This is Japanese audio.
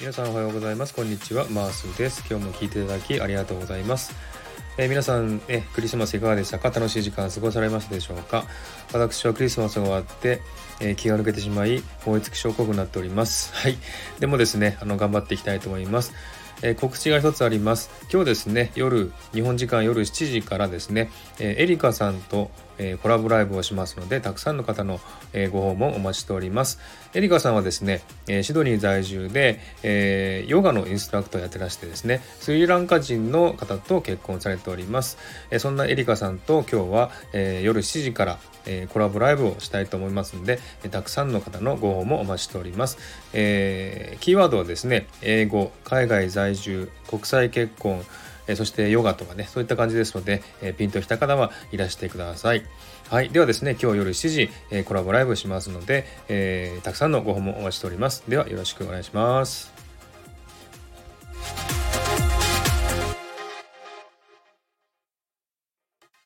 皆さんおはようございます。こんにちは。マースです。今日も聞いていただきありがとうございます。えー、皆さん、えクリスマスいかがでしたか？楽しい時間過ごされましたでしょうか？私はクリスマスが終わって、えー、気が抜けてしまい燃え尽き症候群になっております。はい。でもですねあの頑張っていきたいと思います。えー、告知が一つあります。今日ですね、夜、日本時間夜7時からですね、えー、エリカさんと、え、コラボライブをしますので、たくさんの方の、え、ご訪問お待ちしております。エリカさんはですね、え、シドニー在住で、え、ヨガのインストラクターをやってらしてですね、スリランカ人の方と結婚されております。え、そんなエリカさんと今日は、え、夜7時から、え、コラボライブをしたいと思いますので、え、たくさんの方のご訪問お待ちしております。え、キーワードはですね、英語、海外在住、国際結婚、えそしてヨガとかね、そういった感じですので、えピンときた方はいらしてください。はい。ではですね、今日夜7時、えコラボライブしますので、えー、たくさんのご訪問お待ちしております。では、よろしくお願いします。